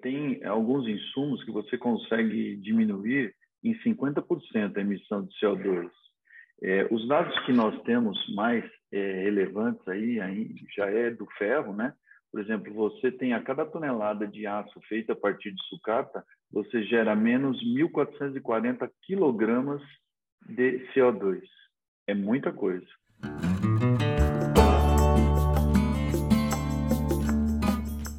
tem alguns insumos que você consegue diminuir em 50% a emissão de CO2. É, os dados que nós temos mais é, relevantes aí, aí já é do ferro, né? Por exemplo, você tem a cada tonelada de aço feita a partir de sucata, você gera menos 1.440 quilogramas de CO2. É muita coisa.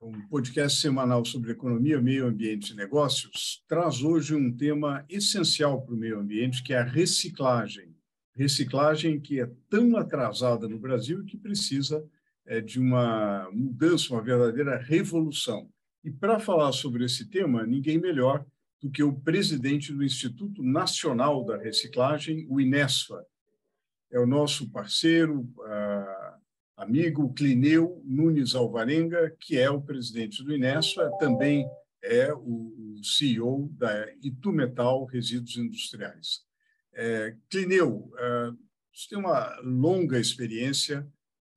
um podcast semanal sobre economia, meio ambiente e negócios, traz hoje um tema essencial para o meio ambiente, que é a reciclagem reciclagem que é tão atrasada no Brasil que precisa é, de uma mudança, uma verdadeira revolução. E para falar sobre esse tema, ninguém melhor do que o presidente do Instituto Nacional da Reciclagem, o INESFA. É o nosso parceiro, amigo Clineu Nunes Alvarenga, que é o presidente do INESFA, também é o CEO da Itumetal Resíduos Industriais. É, Clineu, é, você tem uma longa experiência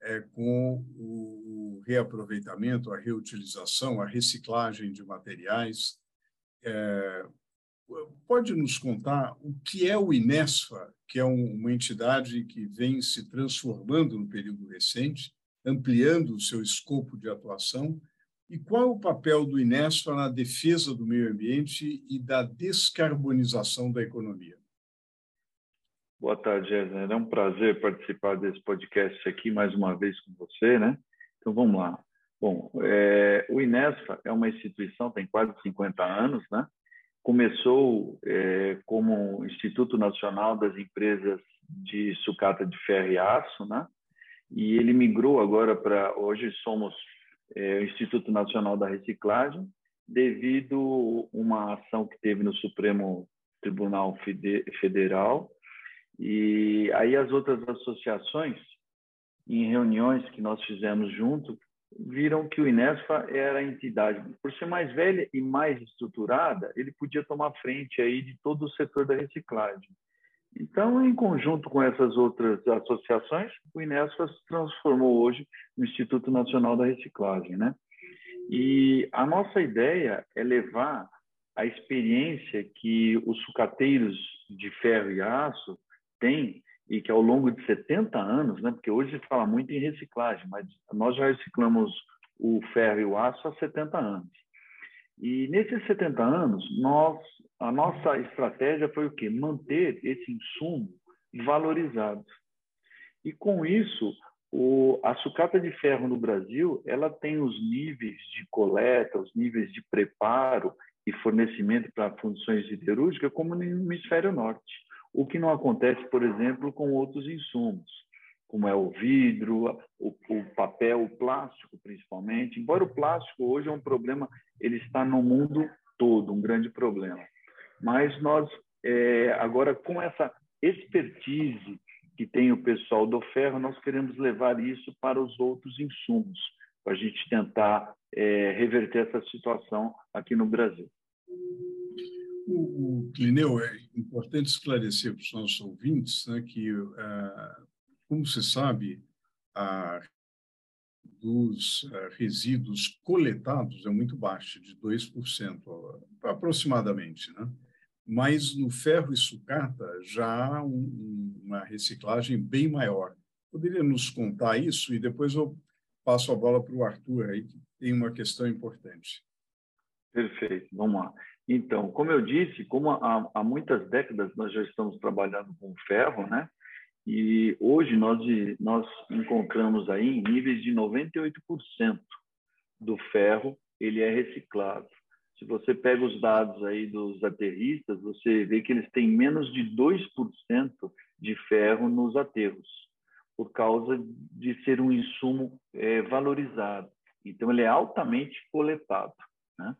é, com o reaproveitamento, a reutilização, a reciclagem de materiais. É, pode nos contar o que é o Inesfa, que é um, uma entidade que vem se transformando no período recente, ampliando o seu escopo de atuação, e qual é o papel do Inesfa na defesa do meio ambiente e da descarbonização da economia? Boa tarde, Jéssica. É um prazer participar desse podcast aqui mais uma vez com você, né? Então vamos lá. Bom, é, o Inesfa é uma instituição, tem quase 50 anos, né? Começou é, como Instituto Nacional das Empresas de Sucata de Ferro e Aço, né? E ele migrou agora para hoje somos é, o Instituto Nacional da Reciclagem, devido uma ação que teve no Supremo Tribunal Federal e aí as outras associações, em reuniões que nós fizemos junto, viram que o Inesfa era a entidade, por ser mais velha e mais estruturada, ele podia tomar frente aí de todo o setor da reciclagem. Então, em conjunto com essas outras associações, o Inesfa se transformou hoje no Instituto Nacional da Reciclagem, né? E a nossa ideia é levar a experiência que os sucateiros de ferro e aço tem e que ao longo de 70 anos, né, porque hoje se fala muito em reciclagem, mas nós já reciclamos o ferro e o aço há 70 anos. E nesses 70 anos, nós, a nossa estratégia foi o quê? Manter esse insumo valorizado. E com isso, o, a sucata de ferro no Brasil, ela tem os níveis de coleta, os níveis de preparo e fornecimento para funções siderúrgicas como no hemisfério norte o que não acontece, por exemplo, com outros insumos, como é o vidro, o, o, papel, o plástico, principalmente. Embora o plástico hoje é um problema, ele está no mundo todo, um grande problema. Mas nós, é, agora, com essa expertise que tem o pessoal do ferro, nós queremos levar isso para os outros insumos, para a gente tentar é, reverter essa situação aqui no Brasil. O, o Clineu, é importante esclarecer para os nossos ouvintes né, que, uh, como você sabe, a dos uh, resíduos coletados é muito baixa, de 2% aproximadamente. Né? Mas no ferro e sucata já há um, uma reciclagem bem maior. Poderia nos contar isso? E depois eu passo a bola para o Arthur, aí, que tem uma questão importante. Perfeito, vamos lá. Então, como eu disse, como há, há, muitas décadas nós já estamos trabalhando com ferro, né? E hoje nós, nós encontramos aí níveis de 98% do ferro, ele é reciclado. Se você pega os dados aí dos aterristas, você vê que eles têm menos de 2% de ferro nos aterros, por causa de ser um insumo é, valorizado. Então, ele é altamente coletado. Né?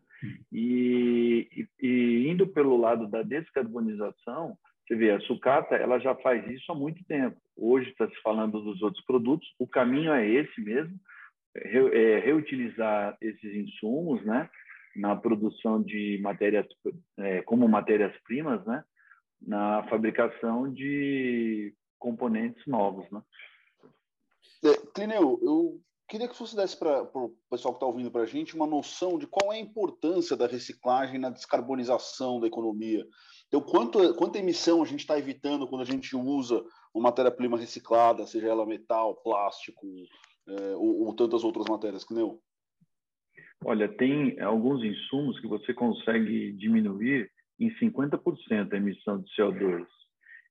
E, e, e, indo pelo lado da descarbonização, você vê, a sucata ela já faz isso há muito tempo. Hoje está se falando dos outros produtos, o caminho é esse mesmo, é, reutilizar esses insumos, né, na produção de matérias, é, como matérias-primas, né, na fabricação de componentes novos, né. É, Clineu, eu queria que você desse para o pessoal que está ouvindo para a gente uma noção de qual é a importância da reciclagem na descarbonização da economia. Então, quanto, quanta emissão a gente está evitando quando a gente usa uma matéria-prima reciclada, seja ela metal, plástico é, ou, ou, tantas outras matérias, que nem Olha, tem alguns insumos que você consegue diminuir em 50% a emissão de CO2.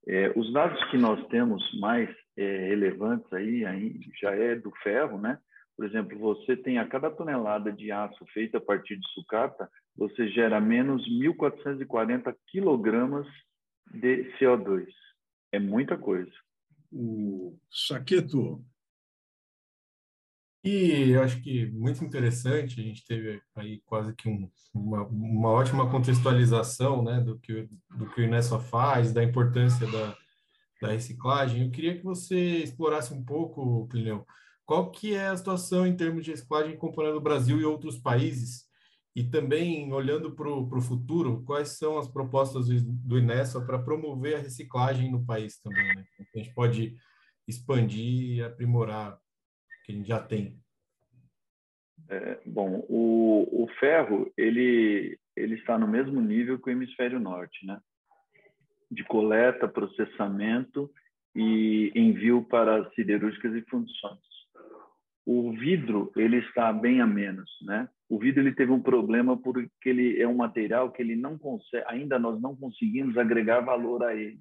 É, os dados que nós temos mais é, relevantes aí, aí já é do ferro, né? Por exemplo, você tem a cada tonelada de aço feita a partir de sucata, você gera menos 1.440 quilogramas de CO2. É muita coisa. O Saqueto. E eu acho que muito interessante, a gente teve aí quase que um, uma, uma ótima contextualização né, do, que, do que o Inespa faz, da importância da, da reciclagem. Eu queria que você explorasse um pouco, Clineu, qual que é a situação em termos de reciclagem comparando o Brasil e outros países? E também, olhando para o futuro, quais são as propostas do Inessa para promover a reciclagem no país também? Né? A gente pode expandir e aprimorar que a gente já tem. É, bom, o, o ferro ele, ele está no mesmo nível que o hemisfério norte, né? De coleta, processamento e envio para siderúrgicas e fundições. O vidro ele está bem a menos, né? O vidro ele teve um problema porque ele é um material que ele não consegue, ainda nós não conseguimos agregar valor a ele.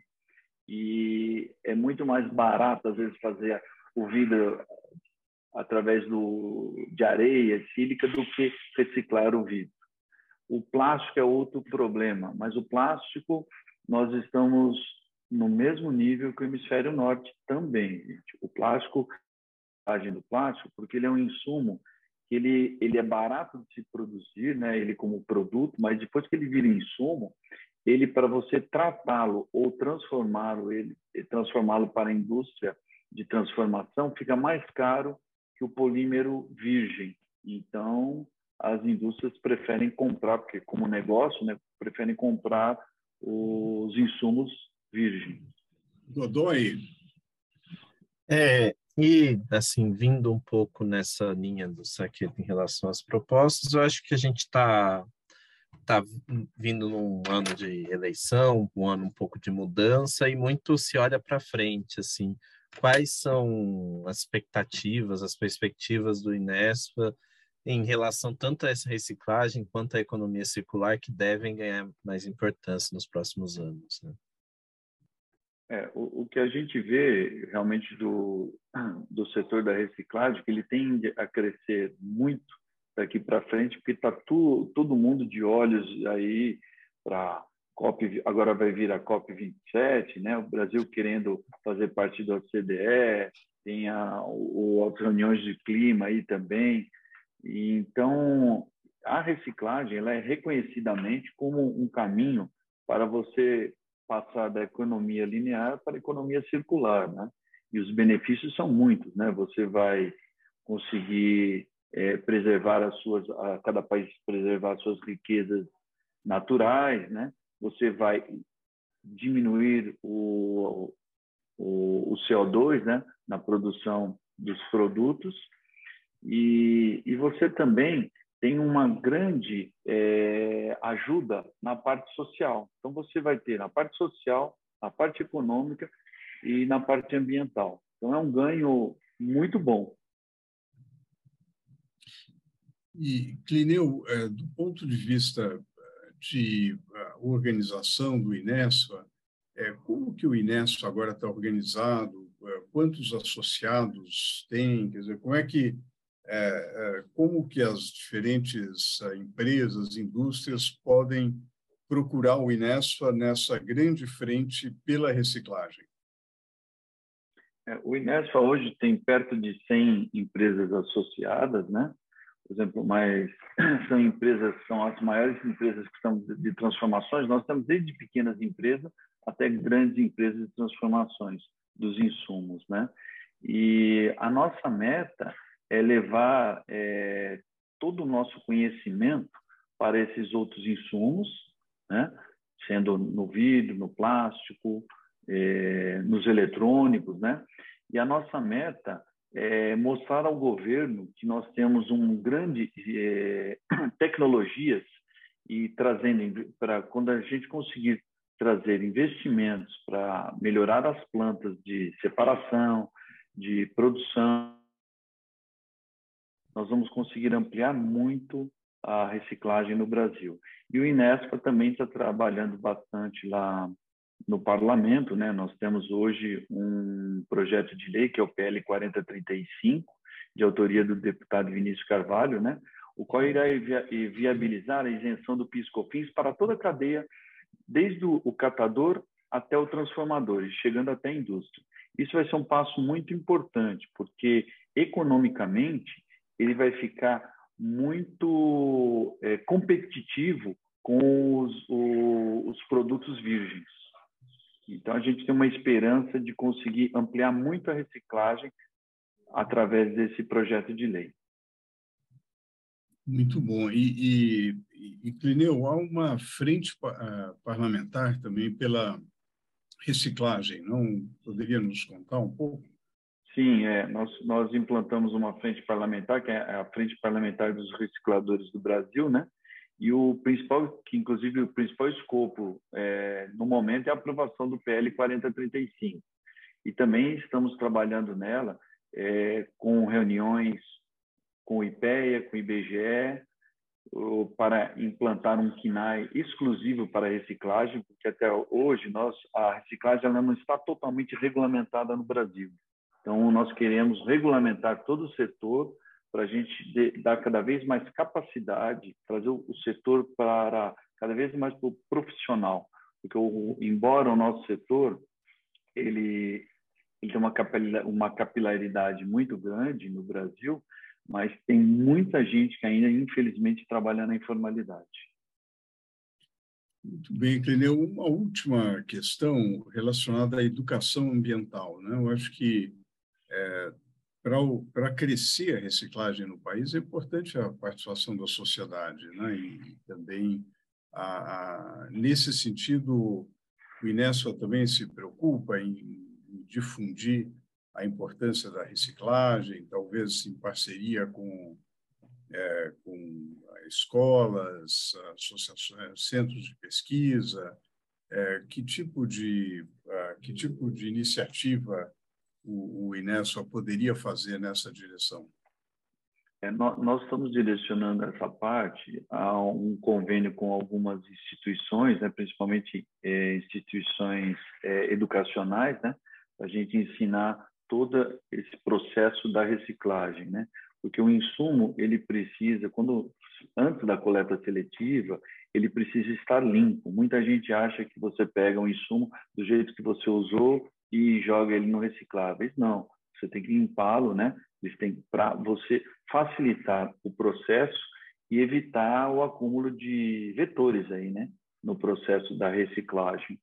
E é muito mais barato às vezes fazer o vidro através do, de areia sílica do que reciclar o vidro. O plástico é outro problema, mas o plástico nós estamos no mesmo nível que o hemisfério norte também. Gente. O plástico do plástico, porque ele é um insumo que ele, ele é barato de se produzir, né? ele como produto, mas depois que ele vira insumo, ele para você tratá-lo ou transformá-lo, ele transformá-lo para a indústria de transformação, fica mais caro que o polímero virgem. Então, as indústrias preferem comprar, porque como negócio, né, preferem comprar os insumos virgens. Godoy. É, e, assim, vindo um pouco nessa linha do Saqueto em relação às propostas, eu acho que a gente está tá vindo num ano de eleição, um ano um pouco de mudança, e muito se olha para frente, assim, quais são as expectativas, as perspectivas do Inespa em relação tanto a essa reciclagem quanto à economia circular que devem ganhar mais importância nos próximos anos, né? É, o, o, que a gente vê realmente do, do setor da reciclagem, que ele tende a crescer muito daqui para frente, porque está todo mundo de olhos aí para COP, agora vai vir a COP 27, né? O Brasil querendo fazer parte da OCDE, tem a, o, as reuniões de clima aí também. E, então, a reciclagem ela é reconhecidamente como um caminho para você passar da economia linear para a economia circular, né? E os benefícios são muitos, né? Você vai conseguir é, preservar as suas, a cada país preservar as suas riquezas naturais, né? Você vai diminuir o, o, o CO2, né? Na produção dos produtos e, e você também tem uma grande é, ajuda na parte social. Então, você vai ter na parte social, na parte econômica e na parte ambiental. Então, é um ganho muito bom. E, Clineu, é, do ponto de vista de organização do Inespa, é, como que o Inespa agora está organizado? Quantos associados tem? Quer dizer, como é que é, como que as diferentes empresas, indústrias podem procurar o Inespa nessa grande frente pela reciclagem? É, o Inespa hoje tem perto de 100 empresas associadas, né? Por exemplo, mas são empresas, são as maiores empresas que estão de transformações. Nós temos desde pequenas empresas até grandes empresas de transformações dos insumos, né? E a nossa meta é levar é, todo o nosso conhecimento para esses outros insumos, né? Sendo no vidro, no plástico, é, nos eletrônicos, né? E a nossa meta é mostrar ao governo que nós temos um grande é, tecnologias e trazendo para quando a gente conseguir trazer investimentos para melhorar as plantas de separação, de produção, nós vamos conseguir ampliar muito a reciclagem no Brasil. E o Inespa também está trabalhando bastante lá no parlamento, né? Nós temos hoje um projeto de lei que é o PL 4035, de autoria do deputado Vinícius Carvalho, né? O qual irá viabilizar a isenção do PIS/COFINS para toda a cadeia, desde o catador até o transformador, chegando até a indústria. Isso vai ser um passo muito importante, porque economicamente ele vai ficar muito é, competitivo com os, o, os produtos virgens. Então, a gente tem uma esperança de conseguir ampliar muito a reciclagem através desse projeto de lei. Muito bom. E, e, e Clineu, há uma frente parlamentar também pela reciclagem, não poderia nos contar um pouco? Sim, é, nós, nós implantamos uma frente parlamentar, que é a Frente Parlamentar dos Recicladores do Brasil, né? E o principal, que inclusive o principal escopo é, no momento é a aprovação do PL 4035. E também estamos trabalhando nela é, com reuniões com o IPEA, com o IBGE, para implantar um KINAI exclusivo para reciclagem, porque até hoje nós, a reciclagem ela não está totalmente regulamentada no Brasil. Então, nós queremos regulamentar todo o setor para a gente dar cada vez mais capacidade, trazer o setor para cada vez mais profissional, porque o, embora o nosso setor ele, ele tem uma, uma capilaridade muito grande no Brasil, mas tem muita gente que ainda, infelizmente, trabalha na informalidade. Muito bem, Clineu. Uma última questão relacionada à educação ambiental. Né? Eu acho que é, para crescer a reciclagem no país, é importante a participação da sociedade, né? e também, a, a, nesse sentido, o Inespa também se preocupa em, em, difundir a importância da reciclagem, talvez em parceria com, é, com escolas, associações, centros de pesquisa, é, que tipo de uh, que tipo de iniciativa o, o Inespa poderia fazer nessa direção? É, nós, nós, estamos direcionando essa parte a um convênio com algumas instituições, né, principalmente é, instituições é, educacionais, né, para a gente ensinar todo esse processo da reciclagem, né? Porque o insumo ele precisa, quando antes da coleta seletiva, ele precisa estar limpo. Muita gente acha que você pega um insumo do jeito que você usou e joga ele no recicláveis. Não, você tem que limpá-lo, né? Eles têm para você facilitar o processo e evitar o acúmulo de vetores aí, né? No processo da reciclagem.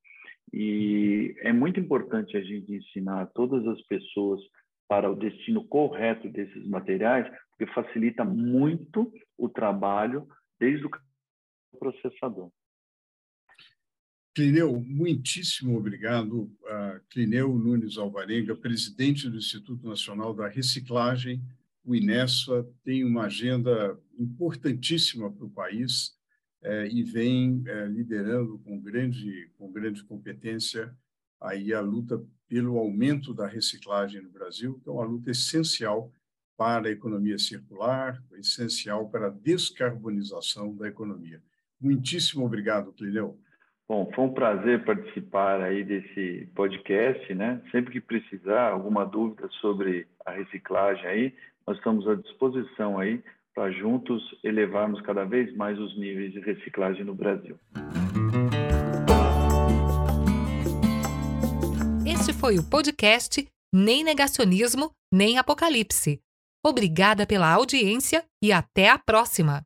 E é muito importante a gente ensinar todas as pessoas para o destino correto desses materiais, porque facilita muito o trabalho desde o processador. Clineu, muitíssimo obrigado. Clineu Nunes Alvarenga, presidente do Instituto Nacional da Reciclagem, o INESFA, tem uma agenda importantíssima para o país eh, e vem eh, liderando com grande, com grande competência aí a luta pelo aumento da reciclagem no Brasil, que é uma luta essencial para a economia circular, essencial para a descarbonização da economia. Muitíssimo obrigado, Clineu. Bom, foi um prazer participar aí desse podcast, né? Sempre que precisar, alguma dúvida sobre a reciclagem aí, nós estamos à disposição aí para juntos elevarmos cada vez mais os níveis de reciclagem no Brasil. Este foi o podcast Nem Negacionismo, Nem Apocalipse. Obrigada pela audiência e até a próxima!